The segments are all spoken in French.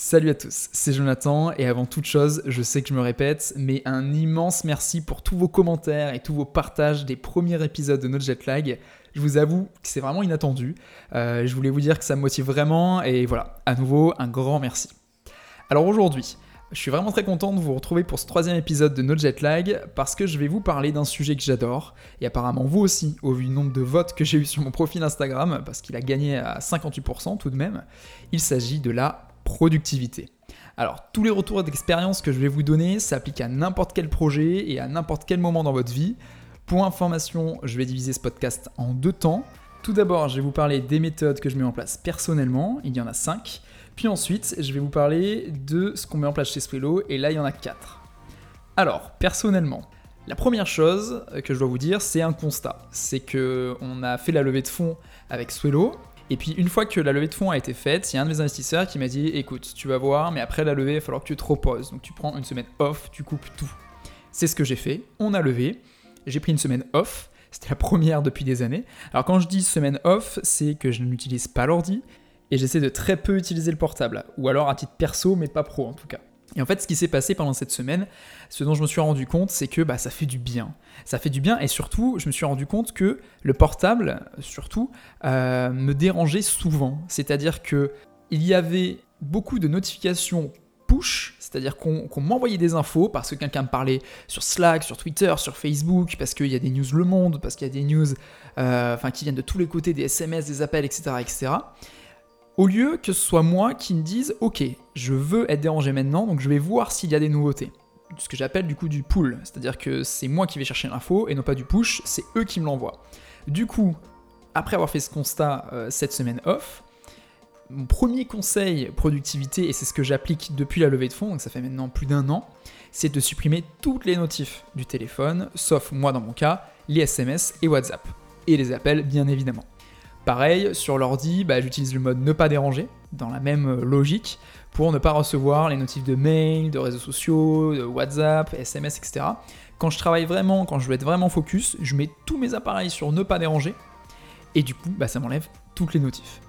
Salut à tous, c'est Jonathan et avant toute chose, je sais que je me répète, mais un immense merci pour tous vos commentaires et tous vos partages des premiers épisodes de notre jetlag. Je vous avoue que c'est vraiment inattendu. Euh, je voulais vous dire que ça me motive vraiment et voilà, à nouveau, un grand merci. Alors aujourd'hui, je suis vraiment très content de vous retrouver pour ce troisième épisode de notre jetlag parce que je vais vous parler d'un sujet que j'adore et apparemment vous aussi, au vu du nombre de votes que j'ai eu sur mon profil Instagram, parce qu'il a gagné à 58% tout de même. Il s'agit de la productivité. Alors, tous les retours d'expérience que je vais vous donner s'appliquent à n'importe quel projet et à n'importe quel moment dans votre vie. Pour information, je vais diviser ce podcast en deux temps. Tout d'abord, je vais vous parler des méthodes que je mets en place personnellement, il y en a cinq. Puis ensuite, je vais vous parler de ce qu'on met en place chez Swello, et là, il y en a quatre. Alors, personnellement, la première chose que je dois vous dire, c'est un constat. C'est que on a fait la levée de fonds avec Swello, et puis une fois que la levée de fonds a été faite, il y a un de mes investisseurs qui m'a dit écoute, tu vas voir, mais après la levée, il va falloir que tu te reposes. Donc tu prends une semaine off, tu coupes tout. C'est ce que j'ai fait. On a levé. J'ai pris une semaine off. C'était la première depuis des années. Alors quand je dis semaine off, c'est que je n'utilise pas l'ordi et j'essaie de très peu utiliser le portable. Ou alors à titre perso, mais pas pro en tout cas. Et en fait, ce qui s'est passé pendant cette semaine, ce dont je me suis rendu compte, c'est que bah, ça fait du bien. Ça fait du bien et surtout, je me suis rendu compte que le portable, surtout, euh, me dérangeait souvent. C'est-à-dire que il y avait beaucoup de notifications push, c'est-à-dire qu'on m'envoyait des infos parce que quelqu'un me parlait sur Slack, sur Twitter, sur Facebook, parce qu'il y a des news Le Monde, parce qu'il y a des news euh, enfin, qui viennent de tous les côtés, des SMS, des appels, etc. etc au lieu que ce soit moi qui me dise ok, je veux être dérangé maintenant, donc je vais voir s'il y a des nouveautés. Ce que j'appelle du coup du pull, c'est-à-dire que c'est moi qui vais chercher l'info et non pas du push, c'est eux qui me l'envoient. Du coup, après avoir fait ce constat euh, cette semaine off, mon premier conseil productivité, et c'est ce que j'applique depuis la levée de fonds, donc ça fait maintenant plus d'un an, c'est de supprimer toutes les notifs du téléphone, sauf moi dans mon cas, les SMS et WhatsApp. Et les appels bien évidemment. Pareil, sur l'ordi, bah, j'utilise le mode ne pas déranger, dans la même euh, logique, pour ne pas recevoir les notifs de mail, de réseaux sociaux, de WhatsApp, SMS, etc. Quand je travaille vraiment, quand je veux être vraiment focus, je mets tous mes appareils sur ne pas déranger, et du coup, bah, ça m'enlève toutes les notifs.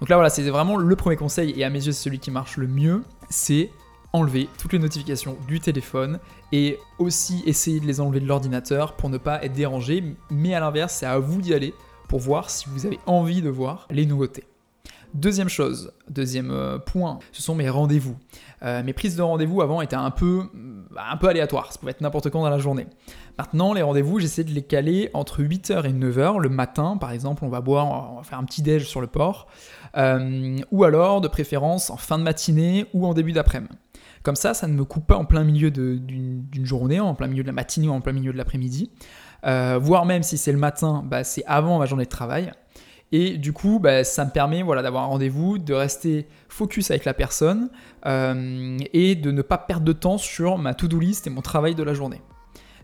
Donc là, voilà, c'est vraiment le premier conseil, et à mes yeux, c'est celui qui marche le mieux, c'est enlever toutes les notifications du téléphone et aussi essayer de les enlever de l'ordinateur pour ne pas être dérangé. Mais à l'inverse, c'est à vous d'y aller pour voir si vous avez envie de voir les nouveautés. Deuxième chose, deuxième euh, point, ce sont mes rendez-vous. Euh, mes prises de rendez-vous avant étaient un peu, bah, un peu aléatoires, ça pouvait être n'importe quand dans la journée. Maintenant, les rendez-vous, j'essaie de les caler entre 8h et 9h. Le matin, par exemple, on va boire, on va faire un petit déj sur le port. Euh, ou alors, de préférence, en fin de matinée ou en début d'après-midi. Comme ça, ça ne me coupe pas en plein milieu d'une journée, en plein milieu de la matinée ou en plein milieu de l'après-midi. Euh, voire même si c'est le matin, bah, c'est avant ma journée de travail. Et du coup, bah, ça me permet voilà, d'avoir un rendez-vous, de rester focus avec la personne euh, et de ne pas perdre de temps sur ma to-do list et mon travail de la journée.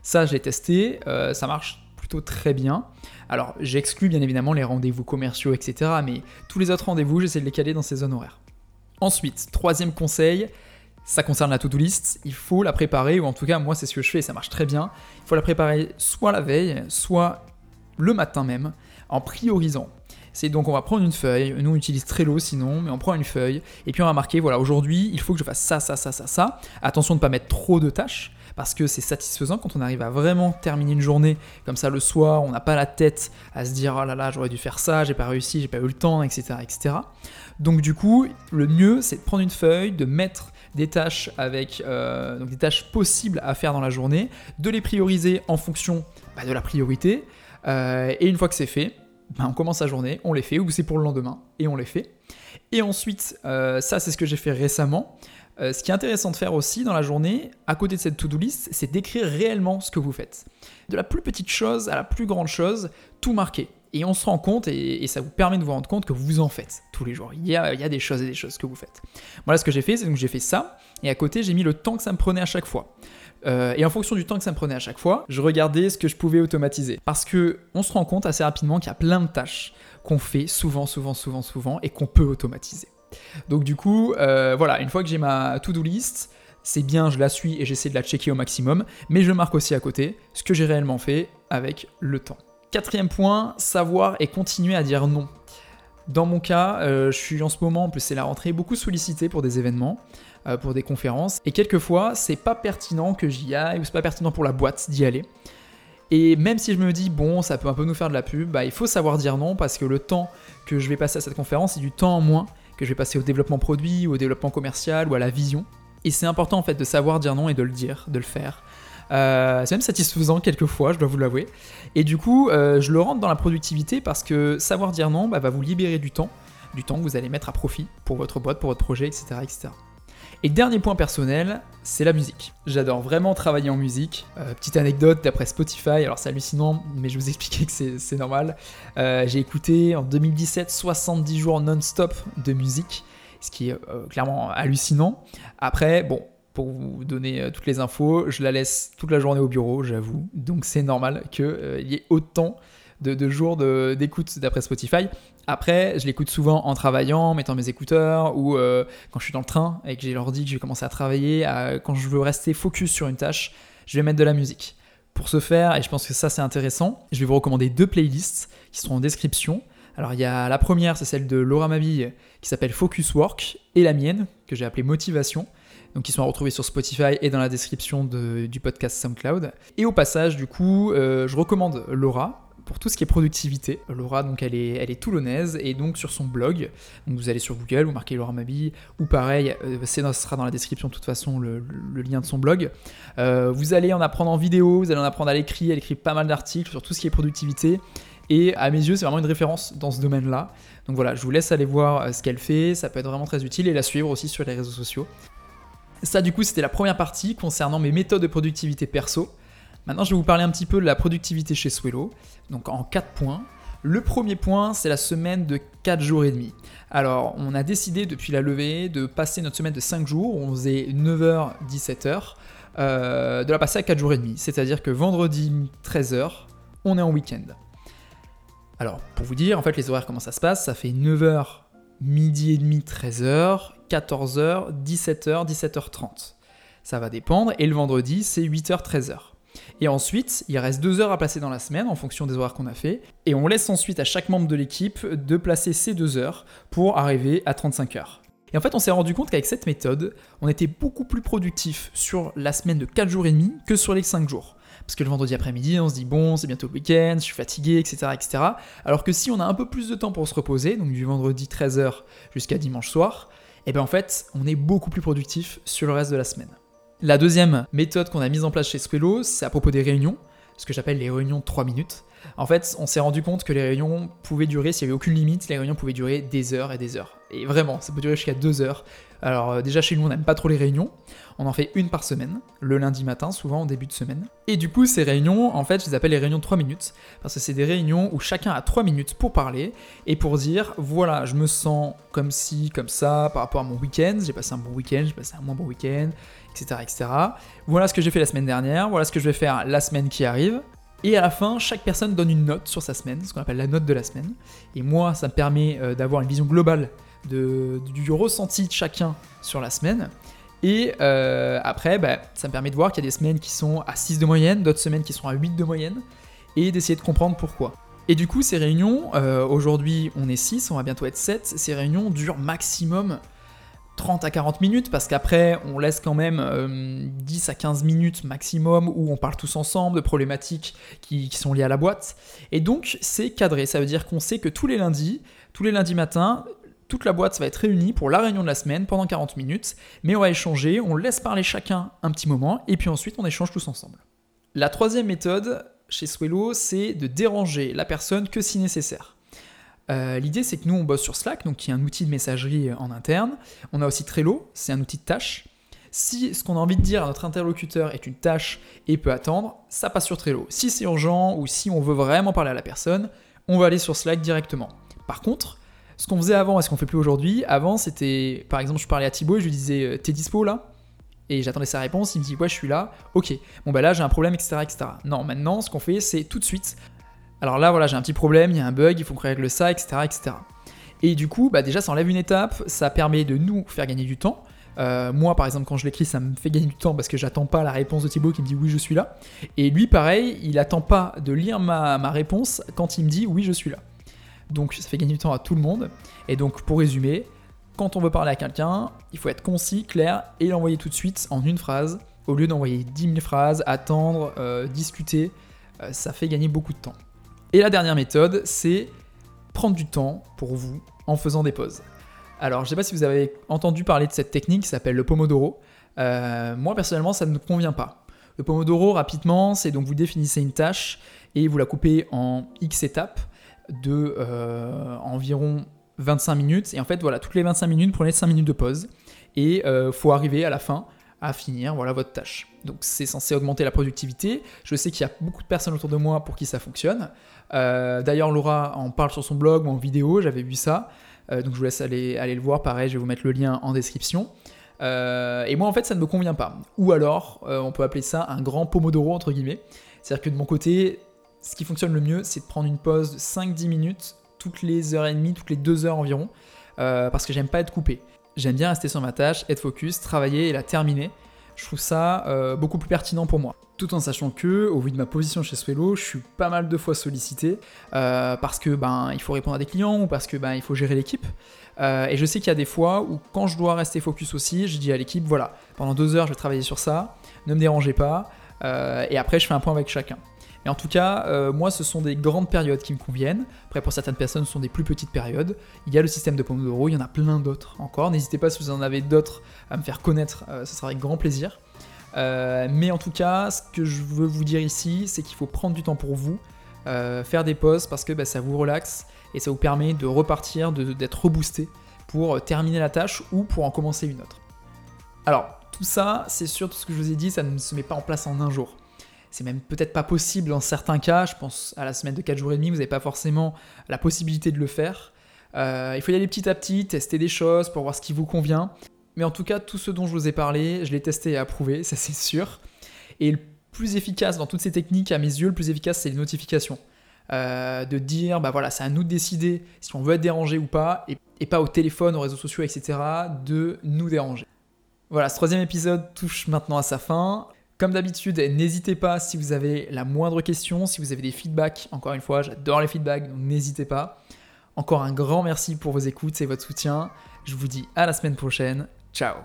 Ça, j'ai testé, euh, ça marche plutôt très bien. Alors, j'exclus bien évidemment les rendez-vous commerciaux, etc. Mais tous les autres rendez-vous, j'essaie de les caler dans ces zones horaires. Ensuite, troisième conseil, ça concerne la to-do list, il faut la préparer, ou en tout cas moi c'est ce que je fais, ça marche très bien. Il faut la préparer soit la veille, soit le matin même, en priorisant. C'est donc on va prendre une feuille, nous on utilise Trello sinon, mais on prend une feuille, et puis on va marquer, voilà, aujourd'hui il faut que je fasse ça, ça, ça, ça, ça. Attention de ne pas mettre trop de tâches, parce que c'est satisfaisant quand on arrive à vraiment terminer une journée comme ça le soir, on n'a pas la tête à se dire oh là là j'aurais dû faire ça, j'ai pas réussi, j'ai pas eu le temps, etc. etc. Donc du coup, le mieux c'est de prendre une feuille, de mettre des tâches avec euh, donc des tâches possibles à faire dans la journée, de les prioriser en fonction bah, de la priorité. Euh, et une fois que c'est fait, bah, on commence la journée, on les fait, ou c'est pour le lendemain, et on les fait. Et ensuite, euh, ça c'est ce que j'ai fait récemment. Ce qui est intéressant de faire aussi dans la journée, à côté de cette to-do list, c'est d'écrire réellement ce que vous faites. De la plus petite chose à la plus grande chose, tout marquer et on se rend compte, et, ça vous permet de vous rendre compte que vous en faites tous les jours. Il y a, des choses et des choses que vous faites. Voilà ce que j'ai fait, c'est que j'ai fait ça, et à côté j'ai mis le temps que ça me prenait à chaque fois. Euh, et en fonction du temps que ça me prenait à chaque fois, je regardais ce que je pouvais automatiser. Parce que on se rend compte assez rapidement qu'il y a plein de tâches qu'on fait souvent, souvent, souvent, souvent, et qu'on peut automatiser. Donc du coup, euh, voilà, une fois que j'ai ma to-do list, c'est bien, je la suis et j'essaie de la checker au maximum, mais je marque aussi à côté ce que j'ai réellement fait avec le temps. Quatrième point, savoir et continuer à dire non. Dans mon cas, euh, je suis en ce moment, en plus c'est la rentrée, beaucoup sollicité pour des événements, euh, pour des conférences, et quelquefois c'est pas pertinent que j'y aille, ou c'est pas pertinent pour la boîte d'y aller. Et même si je me dis, bon, ça peut un peu nous faire de la pub, bah, il faut savoir dire non parce que le temps que je vais passer à cette conférence, c'est du temps en moins que je vais passer au développement produit, ou au développement commercial, ou à la vision. Et c'est important en fait de savoir dire non et de le dire, de le faire. Euh, c'est même satisfaisant quelquefois, je dois vous l'avouer. Et du coup, euh, je le rentre dans la productivité parce que savoir dire non bah, va vous libérer du temps, du temps que vous allez mettre à profit pour votre boîte, pour votre projet, etc. etc. Et dernier point personnel, c'est la musique. J'adore vraiment travailler en musique. Euh, petite anecdote d'après Spotify, alors c'est hallucinant, mais je vous expliquais que c'est normal. J'ai écouté en 2017 70 jours non-stop de musique, ce qui est clairement hallucinant. Après, bon, pour vous donner euh, toutes les infos. Je la laisse toute la journée au bureau, j'avoue. Donc c'est normal qu'il euh, y ait autant de, jours d'écoute d'après Spotify. Après, je l'écoute souvent en travaillant, en mettant mes écouteurs, ou euh, quand je suis dans le train et que j'ai l'ordi, que je vais commencer à travailler, quand je veux rester focus sur une tâche, je vais mettre de la musique. Pour ce faire, et je pense que ça c'est intéressant, je vais vous recommander deux playlists qui seront en description. Alors il y a la première, c'est celle de Laura Mabille qui s'appelle Focus Work, et la mienne, que j'ai appelée Motivation donc qui sont à retrouver sur Spotify et dans la description du podcast SoundCloud. Et au passage, du coup, euh, je recommande Laura pour tout ce qui est productivité. Laura, donc, elle est, toulonnaise et donc sur son blog, donc vous allez sur Google, vous marquez Laura Mabi, ou pareil, euh, ce sera dans la description de toute façon le, lien de son blog. Euh, vous allez en apprendre en vidéo, vous allez en apprendre à l'écrit, elle écrit pas mal d'articles sur tout ce qui est productivité. Et à mes yeux, c'est vraiment une référence dans ce domaine-là. Donc voilà, je vous laisse aller voir ce qu'elle fait, ça peut être vraiment très utile et la suivre aussi sur les réseaux sociaux. Ça, du coup, c'était la première partie concernant mes méthodes de productivité perso. Maintenant, je vais vous parler un petit peu de la productivité chez Swello, donc en 4 points. Le premier point, c'est la semaine de 4 jours et demi. Alors, on a décidé depuis la levée de passer notre semaine de 5 jours, on faisait 9h, 17h, euh, de la passer à 4 jours et demi. C'est-à-dire que vendredi 13h, on est en week-end. Alors, pour vous dire, en fait, les horaires, comment ça se passe, ça fait 9h, midi et demi, 13h, 14h, 17h, 17h30. Ça va dépendre. Et le vendredi, c'est 8h, 13h. Et ensuite, il reste 2 heures à placer dans la semaine en fonction des horaires qu'on a fait. Et on laisse ensuite à chaque membre de l'équipe de placer ces 2 heures pour arriver à 35 heures. Et en fait, on s'est rendu compte qu'avec cette méthode, on était beaucoup plus productif sur la semaine de 4 jours et demi que sur les 5 jours. Parce que le vendredi après-midi, on se dit bon, c'est bientôt le week-end, je suis fatigué, etc., etc. Alors que si on a un peu plus de temps pour se reposer, donc du vendredi 13h jusqu'à dimanche soir, et eh bien en fait, on est beaucoup plus productif sur le reste de la semaine. La deuxième méthode qu'on a mise en place chez Squello, c'est à propos des réunions, ce que j'appelle les réunions de 3 minutes. En fait, on s'est rendu compte que les réunions pouvaient durer, s'il n'y avait aucune limite, les réunions pouvaient durer des heures et des heures. Et vraiment, ça peut durer jusqu'à 2 heures. Alors euh, déjà chez nous, on n'aime pas trop les réunions. On en fait une par semaine, le lundi matin, souvent en début de semaine. Et du coup, ces réunions, en fait, je les appelle les réunions de 3 minutes, parce que c'est des réunions où chacun a 3 minutes pour parler et pour dire, voilà, je me sens comme ci, comme ça, par rapport à mon week-end, j'ai passé un bon week-end, j'ai passé un moins bon week-end, etc., etc. Voilà ce que j'ai fait la semaine dernière, voilà ce que je vais faire la semaine qui arrive. Et à la fin, chaque personne donne une note sur sa semaine, ce qu'on appelle la note de la semaine. Et moi, ça me permet euh, d'avoir une vision globale de, du ressenti de chacun sur la semaine. Et euh, après, bah, ça me permet de voir qu'il y a des semaines qui sont à 6 de moyenne, d'autres semaines qui sont à 8 de moyenne, et d'essayer de comprendre pourquoi. Et du coup, ces réunions, euh, aujourd'hui on est 6, on va bientôt être 7, ces réunions durent maximum 30 à 40 minutes, parce qu'après, on laisse quand même 10 euh, à 15 minutes maximum où on parle tous ensemble de problématiques qui, qui sont liées à la boîte. Et donc, c'est cadré, ça veut dire qu'on sait que tous les lundis, tous les lundis matins, toute la boîte va être réunie pour la réunion de la semaine pendant 40 minutes, mais on va échanger, on laisse parler chacun un petit moment, et puis ensuite on échange tous ensemble. La troisième méthode chez Swello, c'est de déranger la personne que si nécessaire. Euh, l'idée, c'est que nous, on bosse sur Slack, donc qui est un outil de messagerie en interne. On a aussi Trello, c'est un outil de tâche. Si ce qu'on a envie de dire à notre interlocuteur est une tâche et peut attendre, ça passe sur Trello. Si c'est urgent ou si on veut vraiment parler à la personne, on va aller sur Slack directement. Par contre, ce qu'on faisait avant et ce qu'on fait plus aujourd'hui, avant c'était, par exemple, je parlais à Thibaut et je lui disais euh, T'es dispo là? Et j'attendais sa réponse, il me dit Ouais, je suis là, ok, bon bah là j'ai un problème, etc. etc. Non, maintenant ce qu'on fait c'est tout de suite Alors là, voilà, j'ai un petit problème, il y a un bug, il faut qu'on règle ça, etc. etc. Et du coup, bah déjà ça enlève une étape, ça permet de nous faire gagner du temps. Euh, moi, par exemple, quand je l'écris, ça me fait gagner du temps parce que j'attends pas la réponse de Thibaut qui me dit oui, je suis là. Et lui, pareil, il attend pas de lire ma, ma réponse quand il me dit oui, je suis là. Donc ça fait gagner du temps à tout le monde. Et donc pour résumer, quand on veut parler à quelqu'un, il faut être concis, clair et l'envoyer tout de suite en une phrase, au lieu d'envoyer 10 000 phrases, attendre, euh, discuter. Euh, ça fait gagner beaucoup de temps. Et la dernière méthode, c'est prendre du temps pour vous en faisant des pauses. Alors, je ne sais pas si vous avez entendu parler de cette technique qui s'appelle le Pomodoro. Euh, moi, personnellement, ça ne me convient pas. Le Pomodoro, rapidement, c'est donc vous définissez une tâche et vous la coupez en X étapes de euh, environ 25 minutes. Et en fait, voilà, toutes les 25 minutes, prenez 5 minutes de pause. Et euh, faut arriver à la fin à finir voilà votre tâche. Donc c'est censé augmenter la productivité. Je sais qu'il y a beaucoup de personnes autour de moi pour qui ça fonctionne. D'ailleurs, Laura en parle sur son blog ou en vidéo, j'avais vu ça. Euh, donc je vous laisse aller, le voir, pareil, je vais vous mettre le lien en description. Euh, et moi en fait ça ne me convient pas. Ou alors euh, on peut appeler ça un grand pomodoro entre guillemets. C'est-à-dire que de mon côté, ce qui fonctionne le mieux c'est de prendre une pause de 5-10 minutes toutes les heures et demie, toutes les deux heures environ, parce que j'aime pas être coupé. J'aime bien rester sur ma tâche, être focus, travailler et la terminer. Je trouve ça beaucoup plus pertinent pour moi tout en sachant que, au vu de ma position chez Swello, je suis pas mal de fois sollicité euh, parce que ben il faut répondre à des clients ou parce que ben il faut gérer l'équipe. Euh, et je sais qu'il y a des fois où quand je dois rester focus aussi, je dis à l'équipe voilà, pendant deux heures je vais travailler sur ça, ne me dérangez pas, euh, et après je fais un point avec chacun. Mais en tout cas, moi, ce sont des grandes périodes qui me conviennent. Après, pour certaines personnes, ce sont des plus petites périodes. Il y a le système de Pomodoro, il y en a plein d'autres encore. N'hésitez pas si vous en avez d'autres à me faire connaître, ce sera avec grand plaisir. Euh, mais en tout cas, ce que je veux vous dire ici, c'est qu'il faut prendre du temps pour vous, euh, faire des pauses parce que bah, ça vous relaxe et ça vous permet de repartir, d'être reboosté pour terminer la tâche ou pour en commencer une autre. Alors, tout ça, c'est sûr, tout ce que je vous ai dit, ça ne se met pas en place en un jour. C'est même peut-être pas possible dans certains cas, je pense à la semaine de 4 jours et demi, vous n'avez pas forcément la possibilité de le faire. Euh, il faut y aller petit à petit, tester des choses pour voir ce qui vous convient. Mais en tout cas, tout ce dont je vous ai parlé, je l'ai testé et approuvé, ça c'est sûr. Et le plus efficace dans toutes ces techniques, à mes yeux, le plus efficace, c'est les notifications. Euh, de dire, bah voilà, c'est à nous de décider si on veut être dérangé ou pas, et, pas au téléphone, aux réseaux sociaux, etc., de nous déranger. Voilà, ce troisième épisode touche maintenant à sa fin. Comme d'habitude, n'hésitez pas si vous avez la moindre question, si vous avez des feedbacks. Encore une fois, j'adore les feedbacks, donc n'hésitez pas. Encore un grand merci pour vos écoutes et votre soutien. Je vous dis à la semaine prochaine. Ciao